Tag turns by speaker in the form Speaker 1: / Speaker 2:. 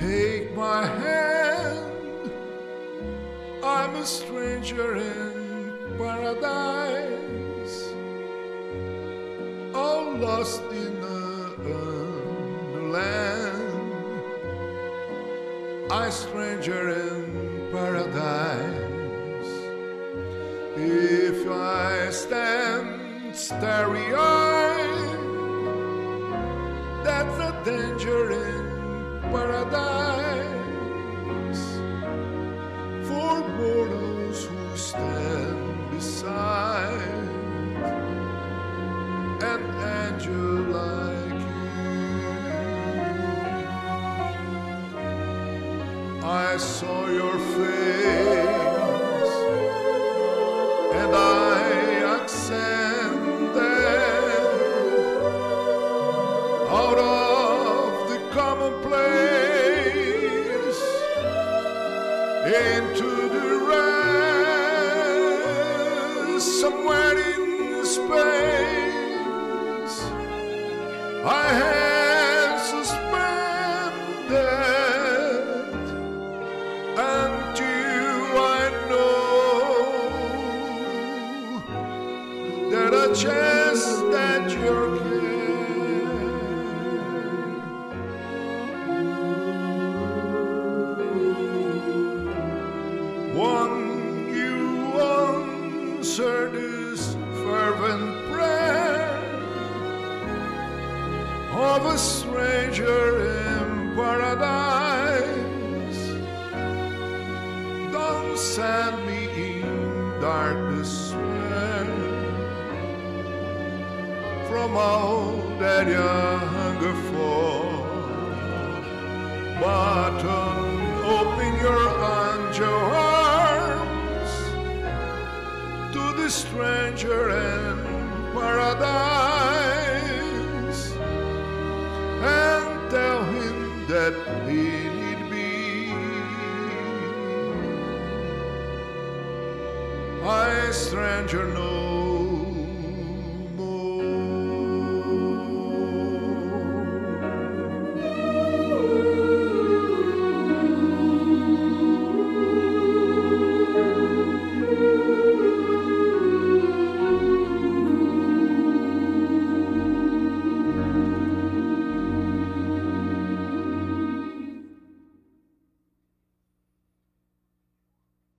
Speaker 1: Take my hand, I'm a stranger in paradise. All lost in a land, I'm a stranger in paradise. If I stand stereo. I saw your face and I ascended out of the commonplace into the rest. Somewhere in space I had know that you're One you answer this fervent prayer of a stranger in paradise. Don't send me in dark from all that you hunger for. But open your arms to the stranger in paradise and tell him that he need me. I, stranger, know